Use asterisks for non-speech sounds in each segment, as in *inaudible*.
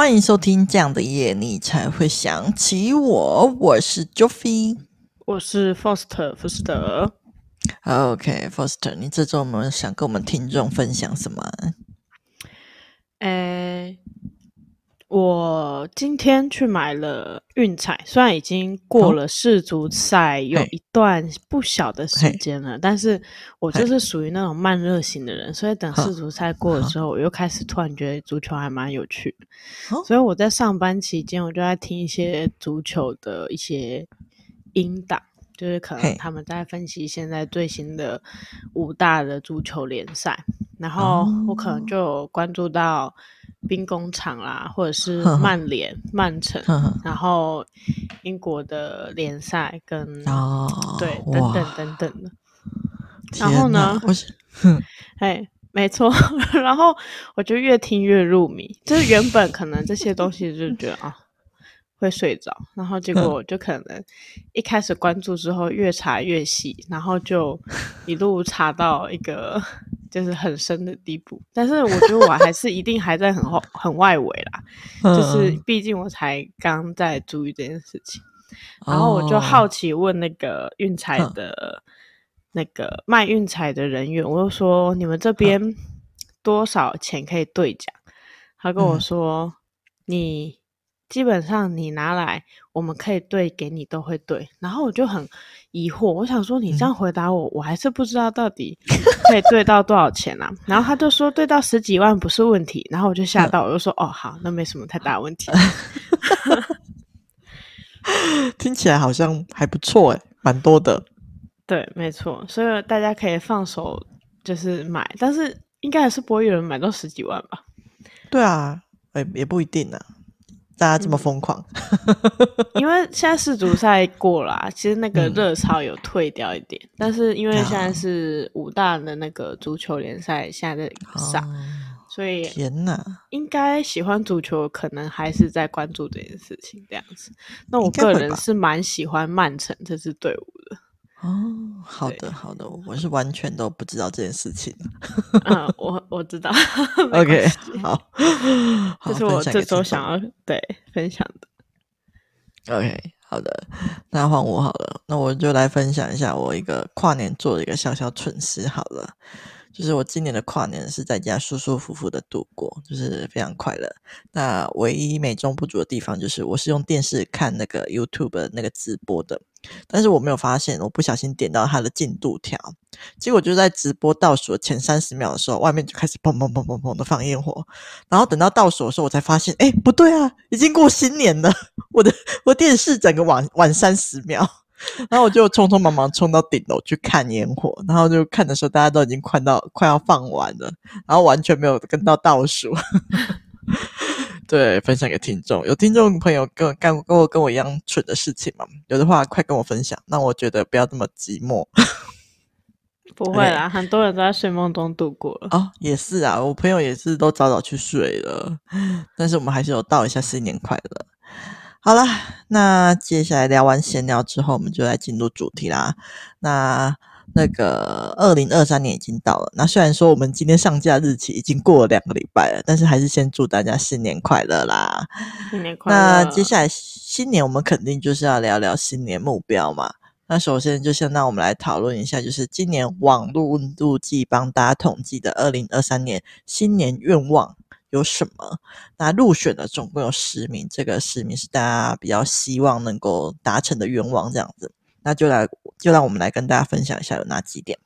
欢迎收听这样的夜，你才会想起我。我是 Joffy，我是 Foster 福斯特。OK，Foster，你这周有没有想跟我们听众分享什么？诶。我今天去买了运彩，虽然已经过了世足赛有一段不小的时间了，但是我就是属于那种慢热型的人，所以等世足赛过了之后，我又开始突然觉得足球还蛮有趣的。所以我在上班期间，我就在听一些足球的一些音档，就是可能他们在分析现在最新的五大的足球联赛，然后我可能就有关注到。兵工厂啦，或者是 *laughs* 曼联、曼城，然后英国的联赛跟哦，对，等等等等的。然后呢，哎，没错。*laughs* 然后我就越听越入迷，就是原本可能这些东西就觉得啊会睡着，然后结果我就可能一开始关注之后越查越细，然后就一路查到一个。就是很深的地步，但是我觉得我还是一定还在很后很外围啦，就是毕竟我才刚在注意这件事情，然后我就好奇问那个运彩的，那个卖运彩的人员，我就说你们这边多少钱可以兑奖？他跟我说你。基本上你拿来，我们可以兑给你都会兑。然后我就很疑惑，我想说你这样回答我，嗯、我还是不知道到底可以兑到多少钱啊。然后他就说兑到十几万不是问题。然后我就吓到，我就说哦好，那没什么太大问题。*laughs* *laughs* 听起来好像还不错诶，蛮多的。对，没错，所以大家可以放手就是买，但是应该还是不会有人买到十几万吧？对啊，也也不一定啊。大家这么疯狂，嗯，*laughs* 因为现在世足赛过了，啊，其实那个热潮有退掉一点，嗯，但是因为现在是五大的那个足球联赛现在在上，哦，所以天呐，应该喜欢足球可能还是在关注这件事情这样子。那我个人是蛮喜欢曼城这支队伍的。哦，好的好的，我是完全都不知道这件事情。嗯，我我知道。*laughs* OK，好，这是我这周想要对分享的。OK，好的，那换我好了，那我就来分享一下我一个跨年做的一个小小蠢事好了。就是我今年的跨年是在家舒舒服服的度过，就是非常快乐。那唯一美中不足的地方就是，我是用电视看那个 YouTube 的那个直播的，但是我没有发现，我不小心点到它的进度条，结果就在直播倒数前三十秒的时候，外面就开始砰砰砰砰砰的放烟火，然后等到倒数的时候，我才发现，哎，不对啊，已经过新年了，我的我电视整个晚晚三十秒。然后我就匆匆忙忙冲到顶楼去看烟火，然后就看的时候，大家都已经快到快要放完了，然后完全没有跟到倒数。*laughs* 对，分享给听众，有听众朋友跟我干跟我跟我一样蠢的事情吗？有的话快跟我分享，让我觉得不要这么寂寞。*laughs* 不会啦，很多人都在睡梦中度过了。哦，也是啊，我朋友也是都早早去睡了，但是我们还是有道一下新年快乐。好了，那接下来聊完闲聊之后，我们就来进入主题啦。那那个二零二三年已经到了，那虽然说我们今天上架日期已经过了两个礼拜了，但是还是先祝大家新年快乐啦！新年快乐！那接下来新年我们肯定就是要聊聊新年目标嘛。那首先就先让我们来讨论一下，就是今年网络温度计帮大家统计的二零二三年新年愿望。有什么？那入选的总共有十名，这个十名是大家比较希望能够达成的愿望，这样子。那就来，就让我们来跟大家分享一下有哪几点。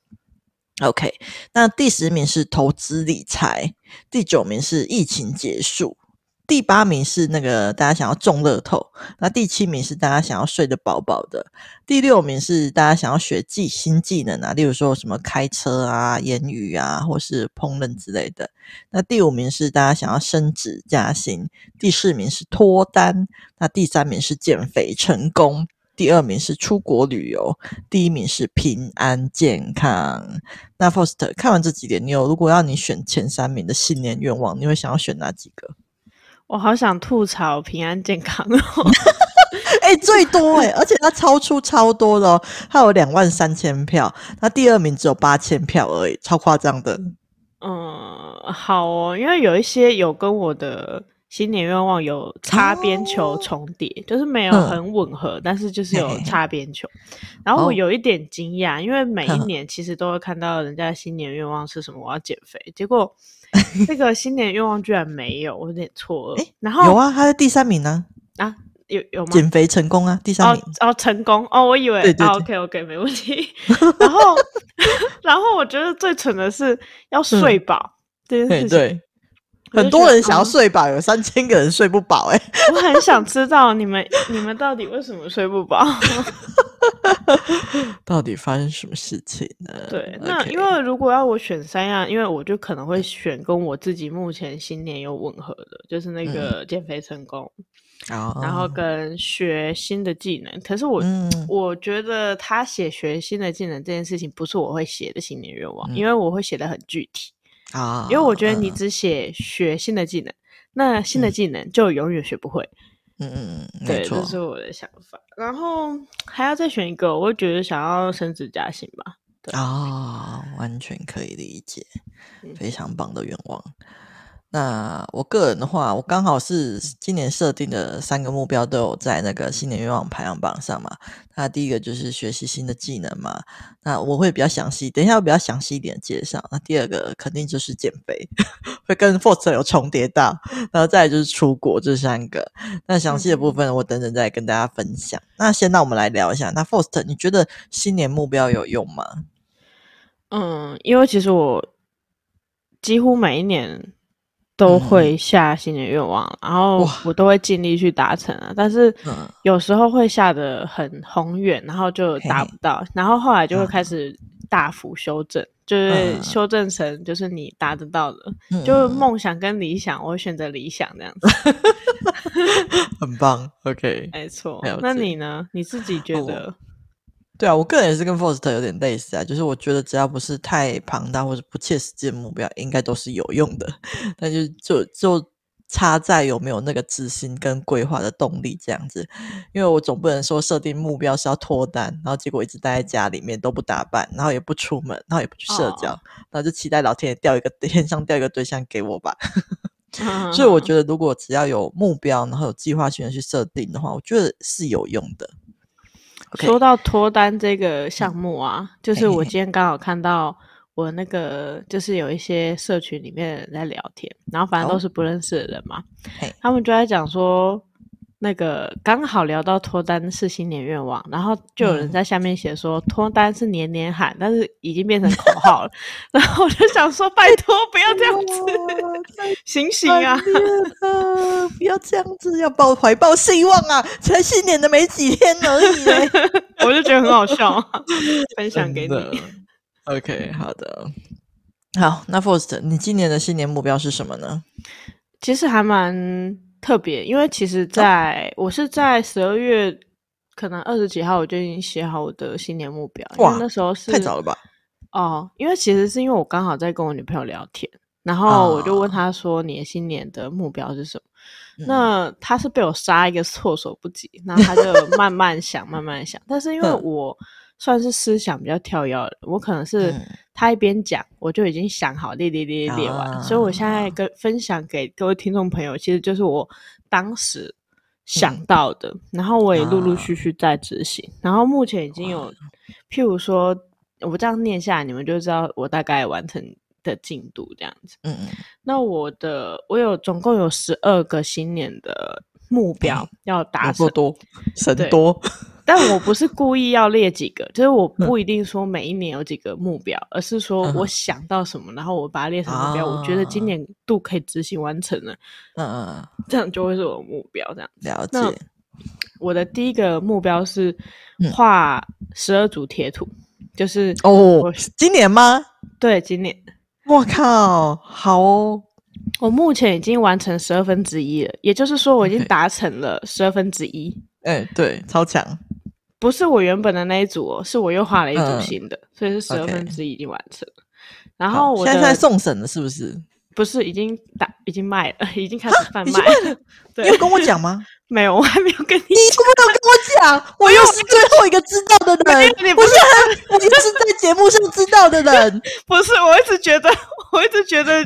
OK，那第十名是投资理财，第九名是疫情结束。第八名是那个大家想要中乐透，那第七名是大家想要睡得饱饱的，第六名是大家想要学技新技能啊，例如说什么开车啊、言语啊，或是烹饪之类的。那第五名是大家想要升职加薪，第四名是脱单，那第三名是减肥成功，第二名是出国旅游，第一名是平安健康。那 Foster 看完这几点，你有如果要你选前三名的新年愿望，你会想要选哪几个？我好想吐槽平安健康哦！*laughs* 哎、欸，最多哎、欸，而且它超出超多的哦，他有两万三千票，他第二名只有八千票而已，超夸张的。嗯，好哦，因为有一些有跟我的新年愿望有擦边球重叠，哦、就是没有很吻合，嗯、但是就是有擦边球。然后我有一点惊讶，哦、因为每一年其实都会看到人家的新年愿望是什么，我要减肥，结果 *laughs* 这个新年愿望居然没有，我有点错愕。然后有啊，他在第三名呢。啊。有有吗？减肥成功啊，第三名哦，哦，成功哦，我以为对对对、哦、OK OK 没问题。然后 *laughs* 然后我觉得最蠢的是要睡饱、嗯、这件事情，对，很多人想要睡饱，有三千个人睡不饱哎、欸。*laughs* 我很想知道你们你们到底为什么睡不饱？*laughs* 到底发生什么事情呢？对，那因为如果要我选三样，因为我就可能会选跟我自己目前新年有吻合的，就是那个减肥成功。嗯然后跟学新的技能，哦、可是我、嗯、我觉得他写学新的技能这件事情不是我会写的新年愿望，嗯、因为我会写的很具体啊。哦、因为我觉得你只写学新的技能，嗯、那新的技能就永远学不会。嗯嗯嗯，对，这是我的想法。然后还要再选一个，我会觉得想要升职加薪吧。啊、哦，完全可以理解，非常棒的愿望。那我个人的话，我刚好是今年设定的三个目标都有在那个新年愿望排行榜上嘛。那第一个就是学习新的技能嘛，那我会比较详细，等一下我比较详细一点介绍。那第二个肯定就是减肥，*laughs* 会跟 f o r t 有重叠到，然后再来就是出国，这三个。那详细的部分我等等再跟大家分享。嗯、那先让我们来聊一下，那 f o r t 你觉得新年目标有用吗？嗯，因为其实我几乎每一年。都会下新年愿望，嗯、然后我都会尽力去达成啊。但是有时候会下得很宏远，然后就达不到，然后后来就会开始大幅修正，嗯、就是修正成就是你达得到的，嗯、就是梦想跟理想，我会选择理想这样子。*laughs* 很棒，OK，*laughs* 没错。那你呢？你自己觉得？哦对啊，我个人也是跟 Foster 有点类似啊，就是我觉得只要不是太庞大或者不切实际的目标，应该都是有用的。*laughs* 但就就就差在有没有那个自信跟规划的动力这样子。因为我总不能说设定目标是要脱单，然后结果一直待在家里面都不打扮，然后也不出门，然后也不去社交，哦、然后就期待老天爷掉一个 *laughs* 天上掉一个对象给我吧。*laughs* 所以我觉得，如果只要有目标，然后有计划性的去设定的话，我觉得是有用的。说到脱单这个项目啊，嗯、就是我今天刚好看到我那个，就是有一些社群里面的人在聊天，然后反正都是不认识的人嘛，哦、他们就在讲说。那个刚好聊到脱单是新年愿望，然后就有人在下面写说脱单是年年喊，但是已经变成口号了。*laughs* 然后我就想说，拜托不要这样子，醒醒啊！不要这样子，要抱怀抱希望啊！才新年的没几天而已，*laughs* 我就觉得很好笑，分享给你。OK，*laughs* 好的，好，那 First，你今年的新年目标是什么呢？其实还蛮。特别，因为其实在，哦、我是在十二月，可能二十几号我就已经写好我的新年目标。哇，那时候是太早了吧？哦，因为其实是因为我刚好在跟我女朋友聊天，然后我就问她说：“你的新年的目标是什么？”哦、那她是被我杀一个措手不及，然后她就慢慢想，慢慢想。但是因为我算是思想比较跳跃的，我可能是。嗯他一边讲，我就已经想好列列列列完，啊、所以我现在跟分享给各位听众朋友，其实就是我当时想到的，嗯、然后我也陆陆续续在执行，啊、然后目前已经有，譬如说我这样念下来，你们就知道我大概完成的进度这样子。嗯嗯。那我的我有总共有十二个新年的目标要达成，多神多。但我不是故意要列几个，就是我不一定说每一年有几个目标，嗯、而是说我想到什么，然后我把它列成目标。啊、我觉得今年度可以执行完成了，嗯嗯，这样就会是我的目标。这样了解。我的第一个目标是画十二组贴图，嗯、就是哦，今年吗？对，今年。我靠，好哦！我目前已经完成十二分之一了，也就是说我已经达成了十二分之一。哎、欸，对，超强。不是我原本的那一组哦，是我又画了一组新的，嗯、所以是十二分之一已经完成.然后我现在在送审了，是不是？不是，已经打，已经卖了，*laughs* 已经开始贩卖了。对你有跟我讲吗？*laughs* 没有，我还没有跟你。你怎么没有跟我讲？*laughs* 我又是最后一个知道的人。你不是，你是在节目上知道的人。不是，我一直觉得，我一直觉得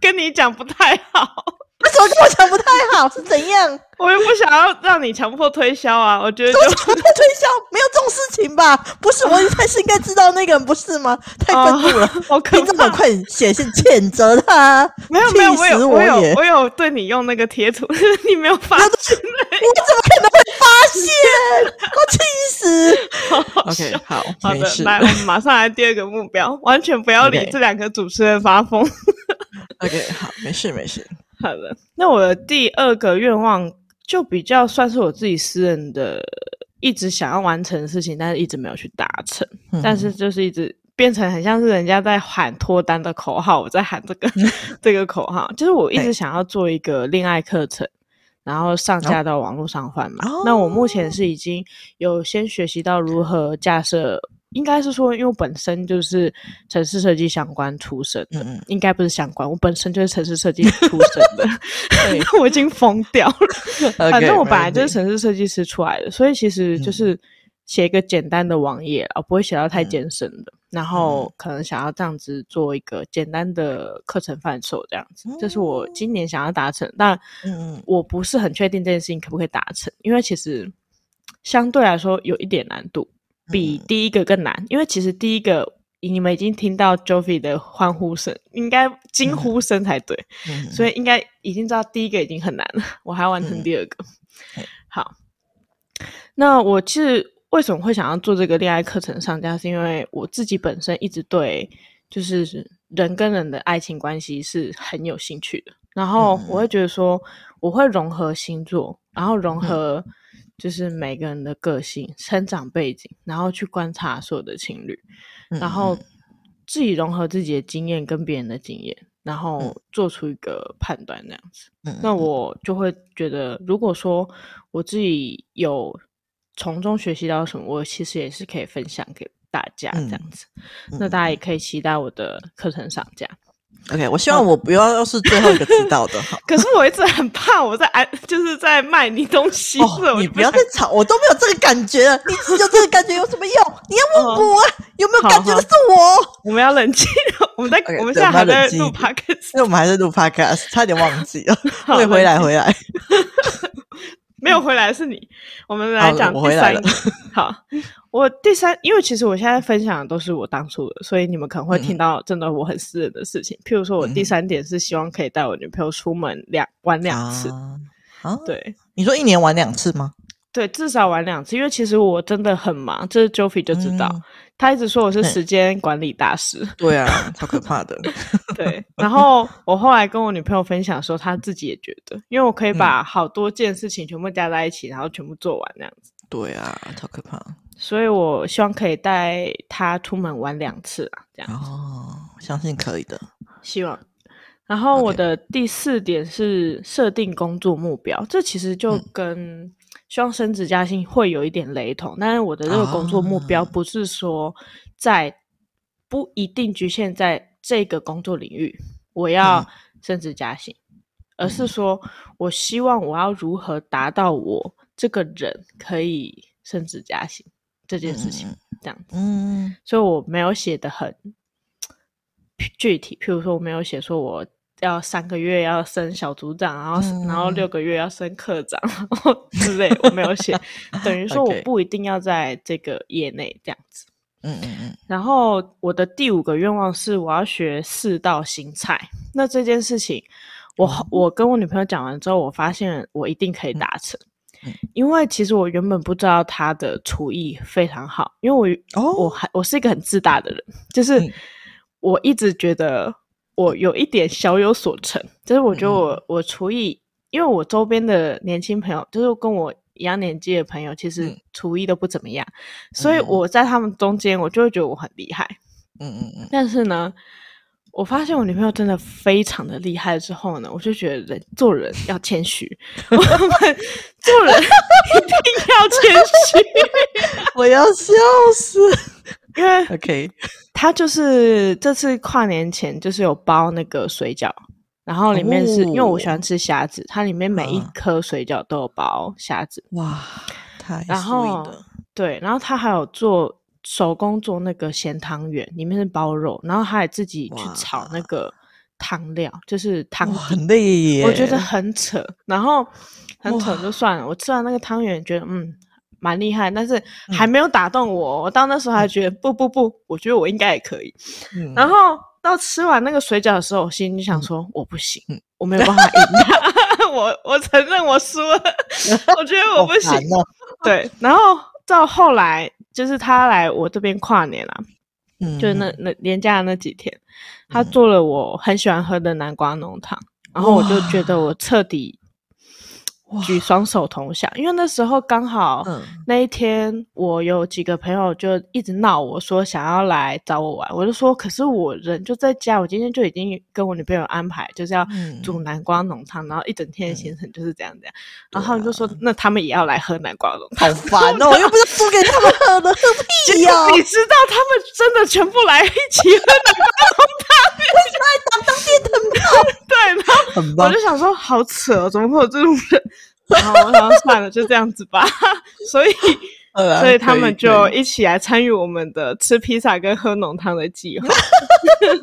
跟你讲不太好。不是怎么跟我讲不太好？是怎样？我又不想要让你强迫推销啊！我觉得就强迫推销没有这种事情吧？不是，我一开始应该知道那个人不是吗？太愤怒了！我可怕！这么快写信谴责他？没有没有，我有我有我有对你用那个贴图，*laughs* 你没有发现？我怎么可能会发现？我气死！OK，好，好的，来，我们马上来第二个目标，完全不要理这两个主持人发疯。*laughs* OK，好，没事没事。好的，那我的第二个愿望就比较算是我自己私人的，一直想要完成的事情，但是一直没有去达成。嗯、但是就是一直变成很像是人家在喊脱单的口号，我在喊这个 *laughs* 这个口号，就是我一直想要做一个恋爱课程，然后上架到网络上贩卖。哦、那我目前是已经有先学习到如何架设。应该是说，因为我本身就是城市设计相关出身的，嗯、应该不是相关，我本身就是城市设计出身的，对 *laughs* 我已经疯掉了。*laughs* 反正我本来就是城市设计师出来的，所以其实就是写一个简单的网页啊，不会写到太艰深的。嗯、然后可能想要这样子做一个简单的课程贩售，这样子，这是我今年想要达成。但我不是很确定这件事情可不可以达成，因为其实相对来说有一点难度。比第一个更难，因为其实第一个你们已经听到 Jovi 的欢呼声，应该惊呼声才对，嗯、所以应该已经知道第一个已经很难了，我还要完成第二个。嗯、好，那我其实为什么会想要做这个恋爱课程上架，是因为我自己本身一直对就是人跟人的爱情关系是很有兴趣的，然后我会觉得说我会融合星座，然后融合、嗯。就是每个人的个性、成长背景，然后去观察所有的情侣，嗯、然后自己融合自己的经验跟别人的经验，然后做出一个判断，这样子。嗯、那我就会觉得，如果说我自己有从中学习到什么，我其实也是可以分享给大家这样子。嗯、那大家也可以期待我的课程上架。OK，我希望我不要是最后一个知道的哈。*laughs* 可是我一直很怕我在安，就是在卖你东西。哦、你不要再吵，我都没有这个感觉了。你有这个感觉有什么用？*laughs* 你要问我、啊哦、有没有感觉的是我。我们要冷静，我们在 okay, 我们现在还在录 podcast，因为我们还在录 podcast，差点忘记了。*laughs* 会回来，回来。没有回来是你。我们来讲第三个。好。*laughs* 我第三，因为其实我现在分享的都是我当初的，所以你们可能会听到真的我很私人的事情。嗯、譬如说，我第三点是希望可以带我女朋友出门两玩两次。啊，对，你说一年玩两次吗？对，至少玩两次，因为其实我真的很忙，这是 Joffy 就知道，嗯、他一直说我是时间管理大师。对啊，超可怕的。*laughs* 对，然后我后来跟我女朋友分享说，她自己也觉得，因为我可以把好多件事情全部加在一起，然后全部做完那样子。对啊，超可怕。所以我希望可以带她出门玩两次啊，这样哦，相信可以的，希望。然后我的第四点是设定工作目标，Okay. 这其实就跟希望升职加薪会有一点雷同，嗯、但是我的这个工作目标不是说在不一定局限在这个工作领域我要升职加薪，嗯、而是说我希望我要如何达到我这个人可以升职加薪。这件事情、嗯、这样子，嗯，所以我没有写的很具体。譬如说，我没有写说我要三个月要升小组长，然后、嗯、然后六个月要升科长，然后之类，我没有写。*laughs* 等于说，我不一定要在这个业内这样子。嗯嗯嗯。然后我的第五个愿望是我要学四道新菜。那这件事情，我、嗯、我跟我女朋友讲完之后，我发现我一定可以达成。嗯因为其实我原本不知道他的厨艺非常好，因为我、哦、我还我是一个很自大的人，就是我一直觉得我有一点小有所成，就是我觉得我、嗯、我厨艺，因为我周边的年轻朋友，就是跟我一样年纪的朋友，其实厨艺都不怎么样，嗯、所以我在他们中间，我就会觉得我很厉害，嗯嗯嗯，但是呢。我发现我女朋友真的非常的厉害之后呢，我就觉得人做人要谦虚，我们 *laughs* 做人 *laughs* 一定要谦虚。*laughs* 我要笑死，因为 *laughs* OK，他就是这次跨年前就是有包那个水饺，然后里面是、哦、因为我喜欢吃虾子，它里面每一颗水饺都有包虾子，哇，太然后对，然后他还有做。手工做那个咸汤圆，里面是包肉，然后他还自己去炒那个汤料，就是汤很累耶，我觉得很扯。然后很扯就算了，我吃完那个汤圆，觉得嗯蛮厉害，但是还没有打动我。我到那时候还觉得不不不，我觉得我应该也可以。然后到吃完那个水饺的时候，我心里就想说我不行，我没有办法赢他。*laughs* 我我承认我输了，我觉得我不行。对，然后到后来就是他来我这边跨年了。嗯，就是那那年假的那几天，他做了我很喜欢喝的南瓜浓汤，然后我就觉得我彻底。举双手投降，因为那时候刚好那一天，我有几个朋友就一直闹我说想要来找我玩，我就说可是我人就在家，我今天就已经跟我女朋友安排就是要煮南瓜浓汤，然后一整天的行程就是这样这样，然后他们就说那他们也要来喝南瓜浓汤，好烦哦，我又不是煮给他们喝的，喝屁呀？你知道他们真的全部来一起喝南瓜浓汤，*laughs* 为什么还当当电灯泡？对，然后我就想说好扯，怎么会有这种人？然后，然后算了，就这样子吧。*laughs* 所以，*laughs* 所以他们就一起来参与我们的吃披萨跟喝浓汤的计划。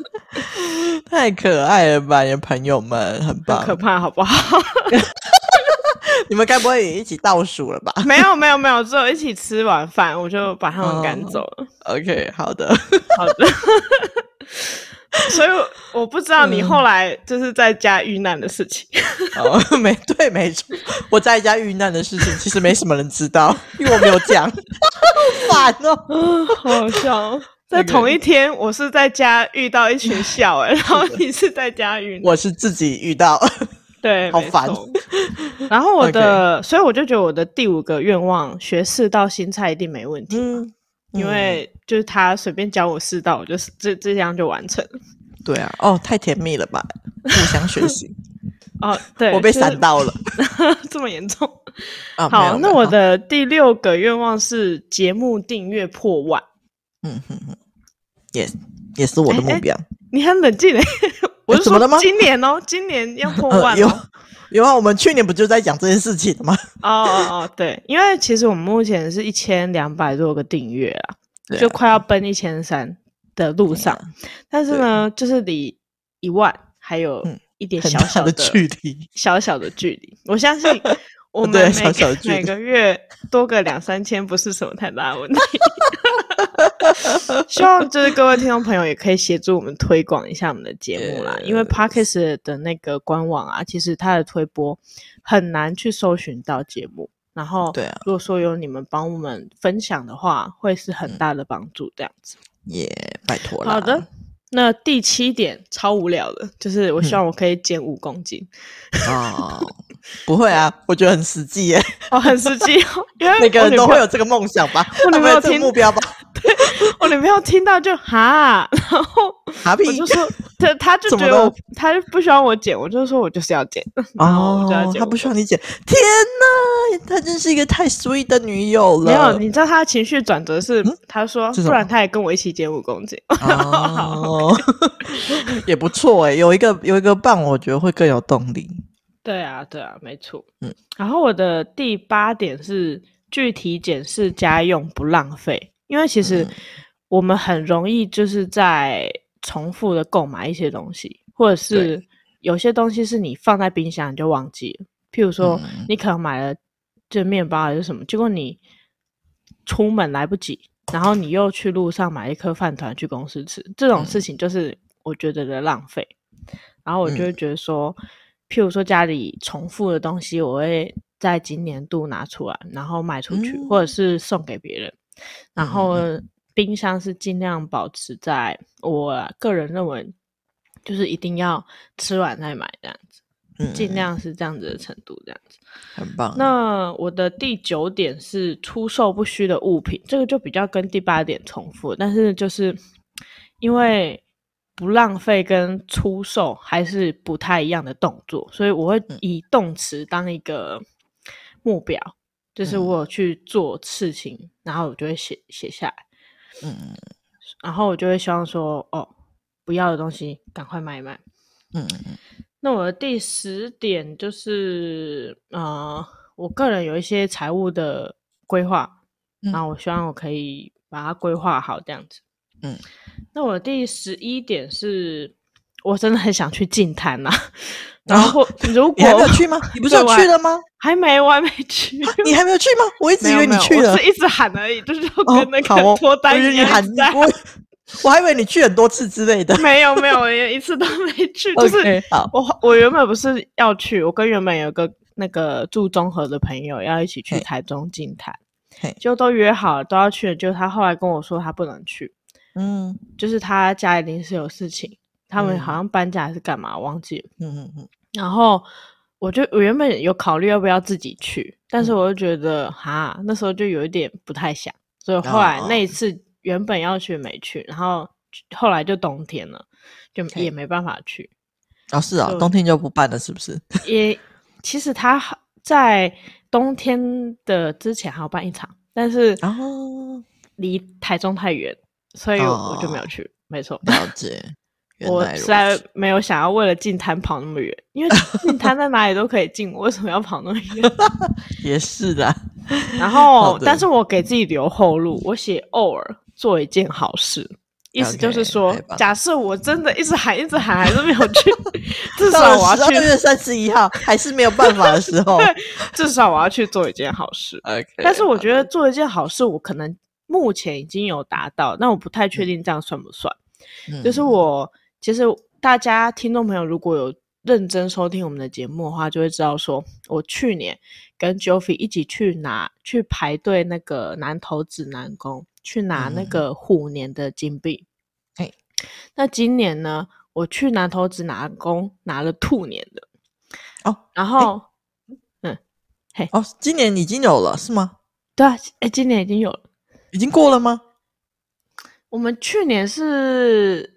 *laughs* 太可爱了吧，你的朋友们很棒，很可怕，好不好？你们该不会也一起倒数了吧？没有，没有，没有，只有一起吃晚饭，我就把他们赶走了。Oh, OK，好的，好的。*laughs* 所以我不知道你后来就是在家遇难的事情。*laughs* 哦，没对，没错，我在家遇难的事情其实没什么人知道，*laughs* 因为我没有讲。好烦哦，好好笑。在同一天，我是在家遇到一群笑哎，然后你是在家遇难，我是自己遇到，对，好烦。然后我的，所以我就觉得我的第五个愿望，学四道新菜一定没问题。嗯。因为就是他随便教我四道，我就是这这样就完成了。对啊，哦，太甜蜜了吧，互相学习。*laughs* 哦，对，我被闪到了，*laughs* 这么严重。哦、好，那我的第六个愿望是节目订阅破万。嗯哼哼，也也是我的目标。欸欸、你很冷静嘞，我是说今年哦，今年要破万哦。呃因为我们去年不就在讲这件事情吗？哦哦哦，对，因为其实我们目前是一千两百多个订阅啊，就快要奔一千三的路上，啊、但是呢，就是离一万还有一点小小的距离，小小的距离。我相信我们每小小 *laughs* 每个月多个两三千不是什么太大的问题。*laughs* 希望就是各位听众朋友也可以协助我们推广一下我们的节目啦，因为 Podcast 的那个官网啊，其实它的推播很难去搜寻到节目。然后，对啊，如果说有你们帮我们分享的话，会是很大的帮助。这样子，也拜托了。好的，那第七点超无聊的，就是我希望我可以减五公斤。哦，不会啊，我觉得很实际耶。哦，很实际哦，因为每个人都会有这个梦想吧，我女朋友听目标吧。对我女朋友听到就哈，然后我就说他他就觉得我他就不希望我减，我就说我就是要减，哦，他不希望你减。天哪，他真是一个太 sweet 的女友了。没有，你知道他的情绪转折是，他说不然他也跟我一起减五公斤。*laughs* 哦，*laughs* 也不错哎，有一个有一个伴，我觉得会更有动力。对啊，对啊，没错。嗯，然后我的第八点是具体检视家用不浪费。因为其实我们很容易就是在重复的购买一些东西，或者是有些东西是你放在冰箱你就忘记了。譬如说，你可能买了这面包还是什么，结果你出门来不及，然后你又去路上买一颗饭团去公司吃，这种事情就是我觉得的浪费。然后我就会觉得说，譬如说家里重复的东西，我会在今年度拿出来，然后卖出去，或者是送给别人。然后冰箱是尽量保持在我个人认为，就是一定要吃完再买这样子，嗯，尽量是这样子的程度，这样子很棒。那我的第九点是出售不虚的物品，这个就比较跟第八点重复，但是就是因为不浪费跟出售还是不太一样的动作，所以我会以动词当一个目标。就是我有去做事情，嗯、然后我就会写写下来，嗯，然后我就会希望说，哦，不要的东西赶快卖一卖，嗯嗯。那我的第十点就是，呃，我个人有一些财务的规划，嗯、然后我希望我可以把它规划好这样子，嗯。那我的第十一点是，我真的很想去净滩呐。*laughs* 然后如果你还没有去吗？你不是有去了吗？还没，我还没去。你还没有去吗？我一直以为你去了，我是一直喊而已，就是跟那个脱单一样在。我还以为你去很多次之类的。没有没有，我一次都没去。就是 *laughs* 我我原本不是要去，我跟原本有个那个住中和的朋友要一起去台中净滩，就都约好了都要去了，就他后来跟我说他不能去，嗯，就是他家里临时有事情。他们好像搬家还是干嘛，忘记了。嗯嗯嗯。然后我就我原本有考虑要不要自己去，但是我就觉得哈，那时候就有一点不太想，所以后来那一次原本要去没去，然后后来就冬天了，就也没办法去。哦，是啊，冬天就不办了，是不是？*laughs* 也其实他在冬天的之前还要办一场，但是哦，离台中太远，所以我就没有去。没错，了解。*laughs* 我实在没有想要为了进摊跑那么远，因为进摊在哪里都可以进，我为什么要跑那么远？*laughs* 也是的。然后，但是我给自己留后路，我写偶尔做一件好事，意思就是说，假设我真的一直喊一直喊还是没有去，*laughs* 至少我要去。三十一号还是没有办法的时候，*laughs* 至少我要去做一件好事。但是我觉得做一件好事，我可能目前已经有达到，但我不太确定这样算不算。就是我。其实大家听众朋友如果有认真收听我们的节目的话，就会知道说，我去年跟 Joffy 一起去拿去排队那个南投指南宫去拿那个虎年的金币。嘿、嗯，那今年呢，我去南投指南宫拿了兔年的。哦，然后，嗯，嘿，哦，今年已经有了是吗？对啊，哎，今年已经有了，已经过了吗？我们去年是。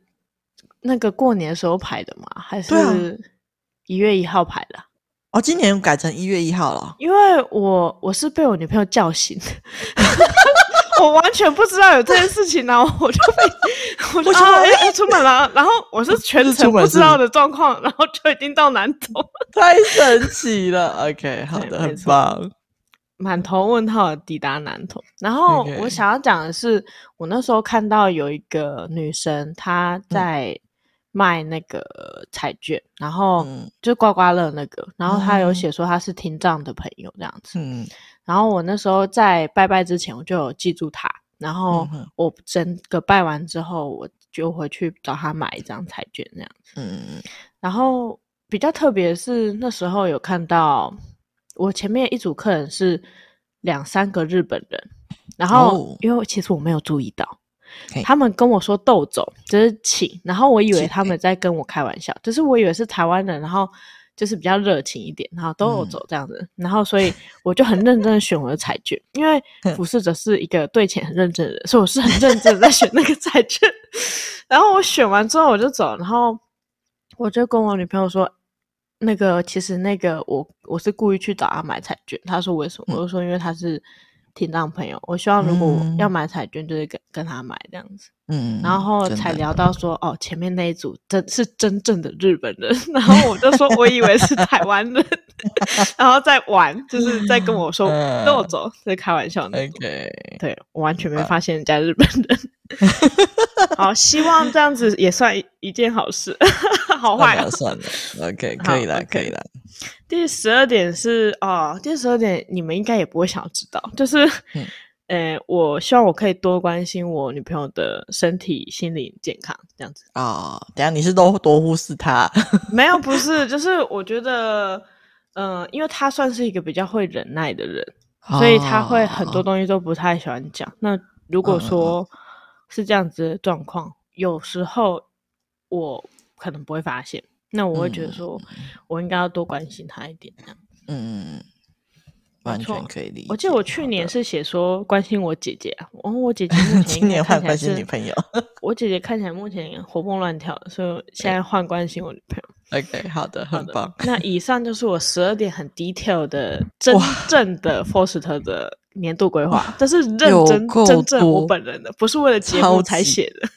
那个过年的时候排的吗？还是一月一号排的？啊？哦，今年改成一月一号了。因为我我是被我女朋友叫醒，*laughs* 我完全不知道有这件事情，然后我就被我就说哎出门了，然后我是全程不知道的状况，然后就已经到南投，*laughs* 太神奇了。OK，好的，很棒。满头问号抵达南投，然后我想要讲的是，我那时候看到有一个女生她在。卖那个彩券，然后就刮刮乐那个，嗯、然后他有写说他是听障的朋友这样子。嗯，然后我那时候在拜拜之前，我就有记住他，然后我整个拜完之后，我就回去找他买一张彩券这样子。嗯，然后比较特别是那时候有看到我前面一组客人是两三个日本人，然后因为其实我没有注意到。他们跟我说“豆走”就是请，然后我以为他们在跟我开玩笑，就是我以为是台湾人，然后就是比较热情一点，然后“豆走”这样子，嗯、然后所以我就很认真的选我的彩券，*laughs* 因为服侍者是一个对钱很认真的人，所以我是很认真的在选那个彩券。*laughs* 然后我选完之后我就走，然后我就跟我女朋友说：“那个其实那个我我是故意去找他买彩券。”他说：“为什么？”嗯、我就说：“因为他是。”听障朋友，我希望如果要买彩券，就是跟、嗯、跟他买这样子。嗯，然后才聊到说，哦，前面那一组真是真正的日本人，*laughs* 然后我就说我以为是台湾人，*laughs* 然后在玩，就是在跟我说跟我走，在开玩笑那种。Okay. 对，我完全没发现人家日本人。*laughs* 好，希望这样子也算一,件好事。好坏啊，算了，OK，*laughs* 可以了，可以了。第十二点是哦，第十二点你们应该也不会想要知道，就是，嗯，*laughs* 呃，我希望我可以多关心我女朋友的身体、心理健康这样子啊、哦。等下你是都多忽视她？没有，不是，就是我觉得，嗯、呃，因为她算是一个比较会忍耐的人，哦、所以她会很多东西都不太喜欢讲。那如果说是这样子的状况，嗯、有时候我可能不会发现。那我会觉得说，我应该要多关心他一点，这样。嗯嗯嗯，完全可以理解。我记得我去年是写说关心我姐姐啊，然后我姐姐 *laughs* 目前今年换关心女朋友。*laughs* 我姐姐看起来目前活蹦乱跳，所以现在换关心我女朋友。OK，好的，很棒。那以上就是我十二点很 detail 的 *laughs* 真正的 Foster 的年度规划，这是认真真正我本人的，不是为了节目才写的。*laughs*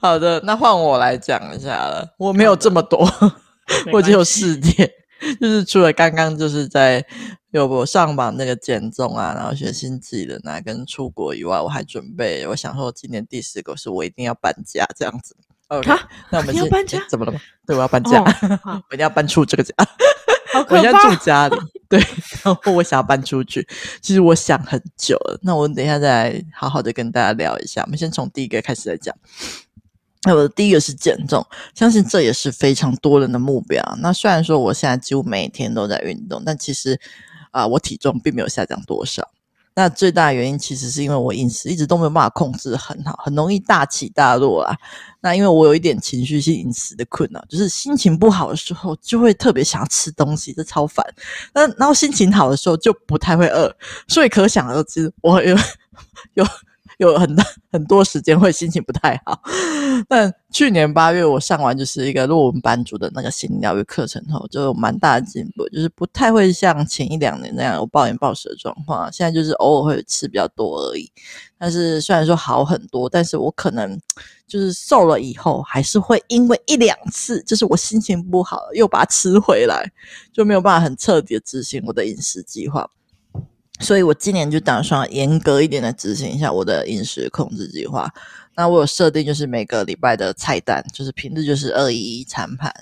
好的，那换我来讲一下了。我没有这么多，*laughs* 我只有四点，*laughs* 就是除了刚刚就是在有我上榜那个减重啊，然后学新技能啊，跟出国以外，我还准备，我想说今年第四个是我一定要搬家这样子。OK，那我们要搬家？怎么了吗？对，我要搬家，哦、我一定要搬出这个家。我现在住家里，对，然后我想要搬出去。其实我想很久了。那我等一下再好好的跟大家聊一下。我们先从第一个开始来讲。那我的第一个是减重，相信这也是非常多人的目标。那虽然说我现在几乎每天都在运动，但其实啊、我体重并没有下降多少。那最大原因其实是因为我饮食一直都没有办法控制很好，很容易大起大落啊。那因为我有一点情绪性饮食的困扰，就是心情不好的时候就会特别想要吃东西，这超烦。那然后心情好的时候就不太会饿，所以可想而知，我有 *laughs* 有。有很多 *laughs* 很多时间会心情不太好，但去年八月我上完就是一个论文班主的那个心理疗愈课程后，就有蛮大的进步，就是不太会像前一两年那样有暴饮暴食的状况，现在就是偶尔会吃比较多而已。但是虽然说好很多，但是我可能就是瘦了以后，还是会因为一两次，就是我心情不好又把它吃回来，就没有办法很彻底的执行我的饮食计划。所以我今年就打算严格一点的执行一下我的饮食控制计划。那我有设定，就是每个礼拜的菜单，就是平日就是二一一餐盘，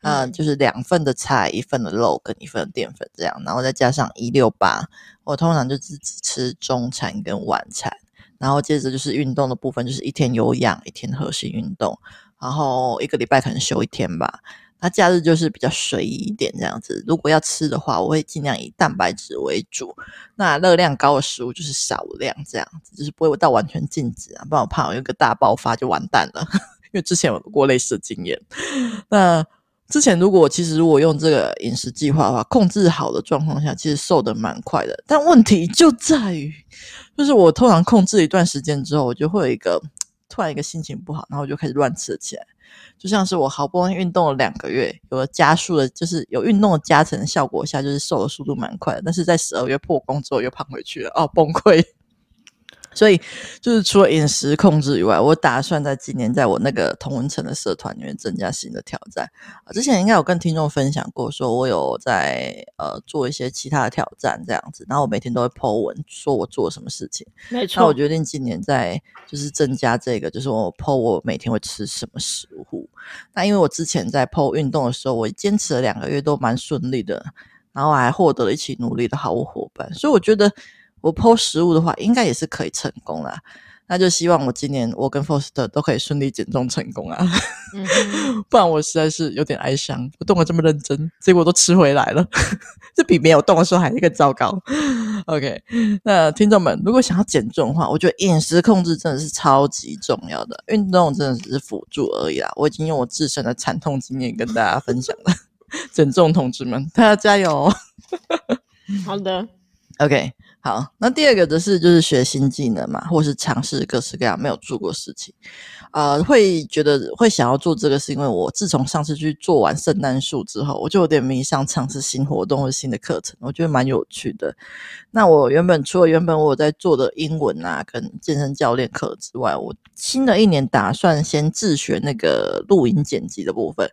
嗯、呃，就是两份的菜，一份的肉跟一份的淀粉这样，然后再加上一六八。我通常就只只吃中餐跟晚餐，然后接着就是运动的部分，就是一天有氧，一天核心运动，然后一个礼拜可能休一天吧。那假日就是比较随意一点这样子。如果要吃的话，我会尽量以蛋白质为主。那热量高的食物就是少量这样子，就是不会到完全禁止啊，不然我怕我有个大爆发就完蛋了。因为之前有过类似的经验。那之前如果其实如果用这个饮食计划的话，控制好的状况下，其实瘦的蛮快的。但问题就在于，就是我通常控制一段时间之后，我就会有一个突然一个心情不好，然后我就开始乱吃起来。就像是我好不容易运动了两个月，有了加速的，就是有运动的加成效果下，就是瘦的速度蛮快的。但是在十二月破功之后又胖回去了，哦，崩溃。所以就是除了饮食控制以外，我打算在今年在我那个同文城的社团里面增加新的挑战啊。之前应该有跟听众分享过，说我有在呃做一些其他的挑战这样子，然后我每天都会 po 文说我做什么事情。没错。那我决定今年在就是增加这个，就是我 po 我每天会吃什么食物。那因为我之前在 po 运动的时候，我坚持了两个月都蛮顺利的，然后还获得了一起努力的好伙伴，所以我觉得。我 po 食物的话，应该也是可以成功啦。那就希望我今年我跟 Foster 都可以顺利减重成功啊！嗯、*laughs* 不然我实在是有点哀伤。我动了这么认真，结果都吃回来了，*laughs* 这比没有动的时候还更糟糕。OK，那听众们，如果想要减重的话，我觉得饮食控制真的是超级重要的，运动真的只是辅助而已啦。我已经用我自身的惨痛经验跟大家分享了，*laughs* 减重同志们，大家加油！好的，OK。好，那第二个则是就是学新技能嘛，或是尝试各式各样没有做过事情，呃，会觉得会想要做这个，是因为我自从上次去做完圣诞树之后，我就有点迷上尝试新活动或新的课程，我觉得蛮有趣的。那我原本除了原本我在做的英文啊跟健身教练课之外，我新的一年打算先自学那个录音剪辑的部分，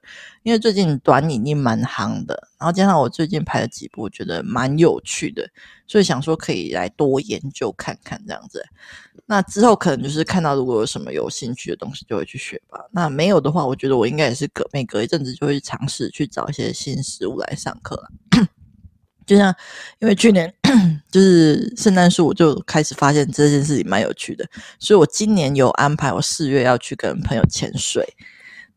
因为最近短影音蛮夯的，然后加上我最近拍了几部，觉得蛮有趣的。所以想说可以来多研究看看这样子，那之后可能就是看到如果有什么有兴趣的东西就会去学吧。那没有的话，我觉得我应该也是隔每隔一阵子就会尝试去找一些新事物来上课了。*coughs* 就像因为去年 *coughs* 就是圣诞树，我就开始发现这件事情蛮有趣的，所以我今年有安排我四月要去跟朋友潜水。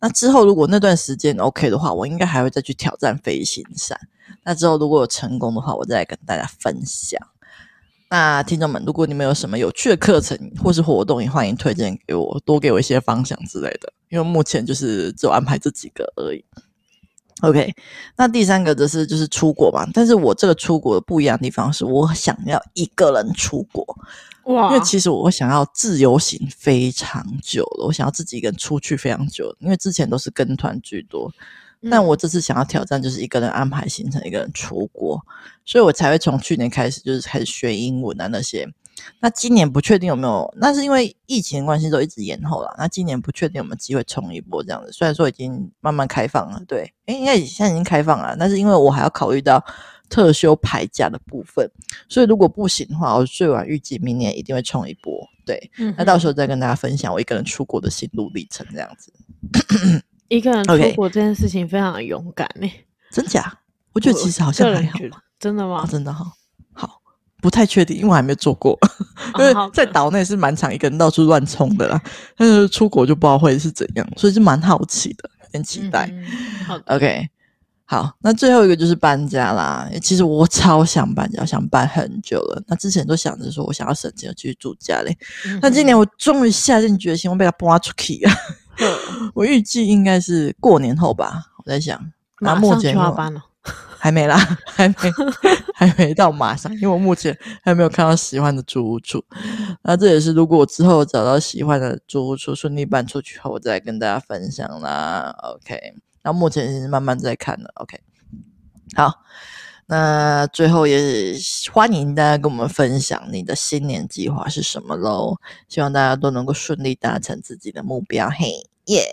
那之后如果那段时间 OK 的话，我应该还会再去挑战飞行伞。那之后如果有成功的话，我再来跟大家分享。那听众们，如果你们有什么有趣的课程或是活动，也欢迎推荐给我，多给我一些方向之类的。因为目前就是只有安排这几个而已。OK，那第三个则是就是出国嘛，但是我这个出国的不一样的地方是我想要一个人出国哇，因为其实我想要自由行非常久了，我想要自己一个人出去非常久，因为之前都是跟团居多。但我这次想要挑战，就是一个人安排行程，一个人出国，所以我才会从去年开始，就是开始学英文啊那些。那今年不确定有没有，那是因为疫情关系都一直延后了。那今年不确定有没有机会冲一波这样子。虽然说已经慢慢开放了，对，诶，应该现在已经开放了，但是因为我还要考虑到特休排假的部分，所以如果不行的话，我最晚预计明年一定会冲一波。对，嗯、那到时候再跟大家分享我一个人出国的心路历程，这样子。一个人出国这件事情非常的勇敢呢、欸，真假？我觉得其实好像还好，真的吗？哦、真的哈，好，不太确定，因为我还没做过。因为在岛内是蛮常一个人到处乱冲的啦，但是出国就不知道会是怎样，所以是蛮好奇的，有点期待。嗯、好，OK。好，那最后一个就是搬家啦。其实我超想搬家，想搬很久了。那之前都想着说我想要省钱继续住家里。嗯、那今年我终于下定决心，我被他搬出去了。嗯、*laughs* 我预计应该是过年后吧。我在想，那目前就要搬了，还没啦，*laughs* 还没，*laughs* 还没到马上，因为我目前还没有看到喜欢的租屋处。那这也是如果我之后找到喜欢的租屋处，顺利搬出去后，我再跟大家分享啦。OK。那目前是慢慢在看了，OK。好，那最后也欢迎大家跟我们分享你的新年计划是什么喽？希望大家都能够顺利达成自己的目标，嘿耶！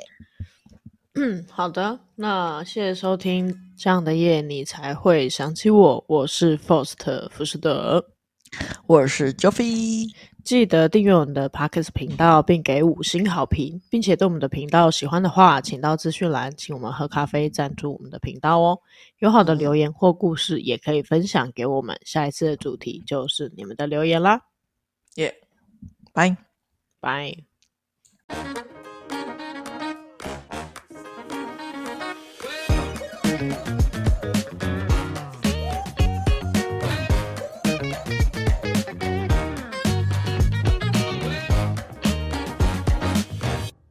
嗯，好的，那谢谢收听，这样的夜你才会想起我，我是 Faust 福士德，我是 Joffy。记得订阅我们的 Podcast 频道，并给五星好评，并且对我们的频道喜欢的话，请到资讯栏请我们喝咖啡赞助我们的频道哦。有好的留言或故事也可以分享给我们，下一次的主题就是你们的留言啦。耶，拜拜。